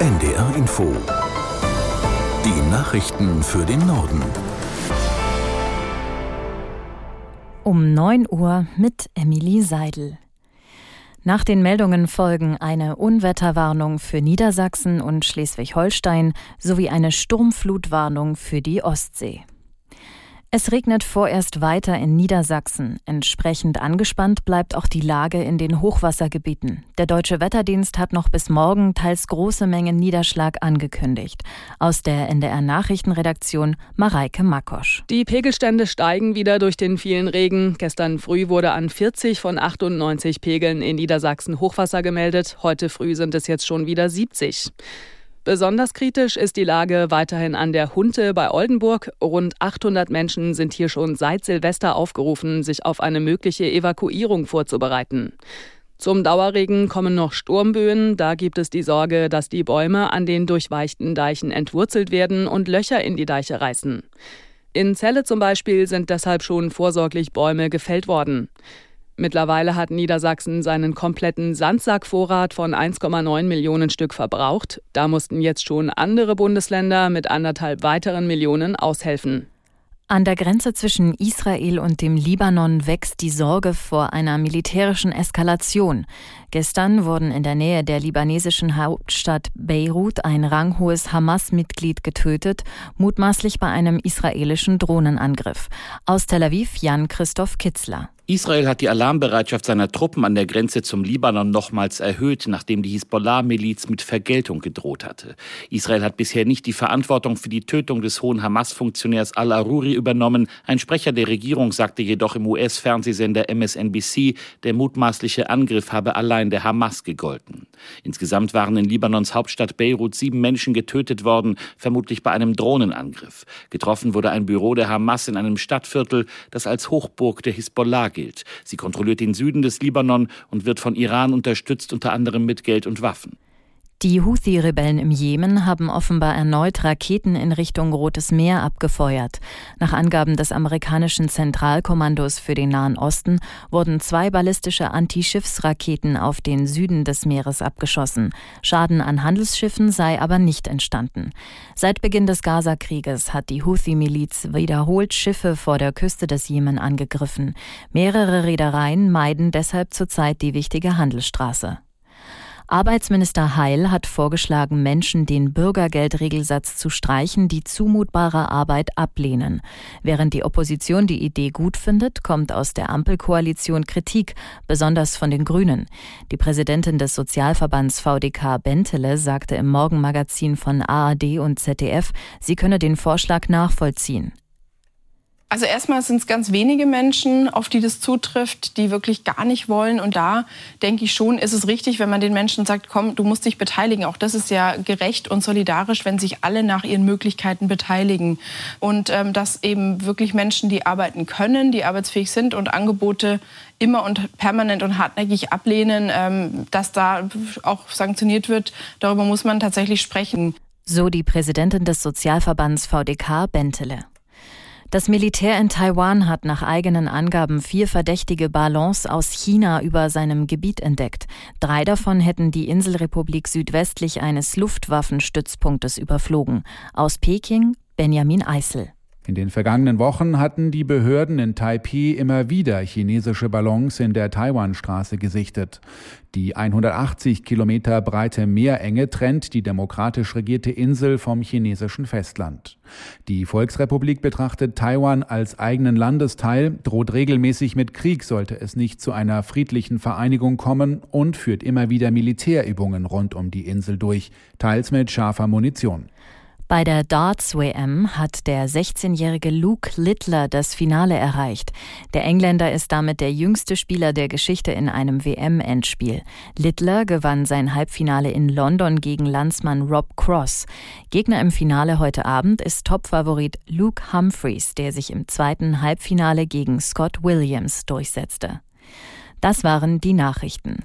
NDR Info. Die Nachrichten für den Norden. Um 9 Uhr mit Emilie Seidel. Nach den Meldungen folgen eine Unwetterwarnung für Niedersachsen und Schleswig-Holstein sowie eine Sturmflutwarnung für die Ostsee. Es regnet vorerst weiter in Niedersachsen. Entsprechend angespannt bleibt auch die Lage in den Hochwassergebieten. Der Deutsche Wetterdienst hat noch bis morgen teils große Mengen Niederschlag angekündigt. Aus der NDR Nachrichtenredaktion Mareike Makosch. Die Pegelstände steigen wieder durch den vielen Regen. Gestern früh wurde an 40 von 98 Pegeln in Niedersachsen Hochwasser gemeldet. Heute früh sind es jetzt schon wieder 70. Besonders kritisch ist die Lage weiterhin an der Hunte bei Oldenburg. Rund 800 Menschen sind hier schon seit Silvester aufgerufen, sich auf eine mögliche Evakuierung vorzubereiten. Zum Dauerregen kommen noch Sturmböen. Da gibt es die Sorge, dass die Bäume an den durchweichten Deichen entwurzelt werden und Löcher in die Deiche reißen. In Celle zum Beispiel sind deshalb schon vorsorglich Bäume gefällt worden. Mittlerweile hat Niedersachsen seinen kompletten Sandsackvorrat von 1,9 Millionen Stück verbraucht. Da mussten jetzt schon andere Bundesländer mit anderthalb weiteren Millionen aushelfen. An der Grenze zwischen Israel und dem Libanon wächst die Sorge vor einer militärischen Eskalation. Gestern wurden in der Nähe der libanesischen Hauptstadt Beirut ein ranghohes Hamas-Mitglied getötet, mutmaßlich bei einem israelischen Drohnenangriff. Aus Tel Aviv Jan Christoph Kitzler. Israel hat die Alarmbereitschaft seiner Truppen an der Grenze zum Libanon nochmals erhöht, nachdem die Hisbollah-Miliz mit Vergeltung gedroht hatte. Israel hat bisher nicht die Verantwortung für die Tötung des hohen Hamas-Funktionärs al-Aruri übernommen. Ein Sprecher der Regierung sagte jedoch im US-Fernsehsender MSNBC, der mutmaßliche Angriff habe allein der Hamas gegolten. Insgesamt waren in Libanons Hauptstadt Beirut sieben Menschen getötet worden, vermutlich bei einem Drohnenangriff. Getroffen wurde ein Büro der Hamas in einem Stadtviertel, das als Hochburg der Hisbollah gilt. Sie kontrolliert den Süden des Libanon und wird von Iran unterstützt, unter anderem mit Geld und Waffen. Die Houthi-Rebellen im Jemen haben offenbar erneut Raketen in Richtung Rotes Meer abgefeuert. Nach Angaben des amerikanischen Zentralkommandos für den Nahen Osten wurden zwei ballistische Antischiffsraketen auf den Süden des Meeres abgeschossen. Schaden an Handelsschiffen sei aber nicht entstanden. Seit Beginn des Gaza-Krieges hat die Houthi-Miliz wiederholt Schiffe vor der Küste des Jemen angegriffen. Mehrere Reedereien meiden deshalb zurzeit die wichtige Handelsstraße. Arbeitsminister Heil hat vorgeschlagen, Menschen den Bürgergeldregelsatz zu streichen, die zumutbare Arbeit ablehnen. Während die Opposition die Idee gut findet, kommt aus der Ampelkoalition Kritik, besonders von den Grünen. Die Präsidentin des Sozialverbands VDK Bentele sagte im Morgenmagazin von ARD und ZDF, sie könne den Vorschlag nachvollziehen. Also erstmal sind es ganz wenige Menschen, auf die das zutrifft, die wirklich gar nicht wollen. Und da denke ich schon, ist es richtig, wenn man den Menschen sagt, komm, du musst dich beteiligen. Auch das ist ja gerecht und solidarisch, wenn sich alle nach ihren Möglichkeiten beteiligen. Und ähm, dass eben wirklich Menschen, die arbeiten können, die arbeitsfähig sind und Angebote immer und permanent und hartnäckig ablehnen, ähm, dass da auch sanktioniert wird, darüber muss man tatsächlich sprechen. So die Präsidentin des Sozialverbands VDK Bentele. Das Militär in Taiwan hat nach eigenen Angaben vier verdächtige Ballons aus China über seinem Gebiet entdeckt. Drei davon hätten die Inselrepublik südwestlich eines Luftwaffenstützpunktes überflogen. Aus Peking Benjamin Eisel. In den vergangenen Wochen hatten die Behörden in Taipei immer wieder chinesische Ballons in der Taiwanstraße gesichtet. Die 180 Kilometer breite Meerenge trennt die demokratisch regierte Insel vom chinesischen Festland. Die Volksrepublik betrachtet Taiwan als eigenen Landesteil, droht regelmäßig mit Krieg, sollte es nicht zu einer friedlichen Vereinigung kommen und führt immer wieder Militärübungen rund um die Insel durch, teils mit scharfer Munition. Bei der Darts-WM hat der 16-jährige Luke Littler das Finale erreicht. Der Engländer ist damit der jüngste Spieler der Geschichte in einem WM-Endspiel. Littler gewann sein Halbfinale in London gegen Landsmann Rob Cross. Gegner im Finale heute Abend ist Topfavorit Luke Humphreys, der sich im zweiten Halbfinale gegen Scott Williams durchsetzte. Das waren die Nachrichten.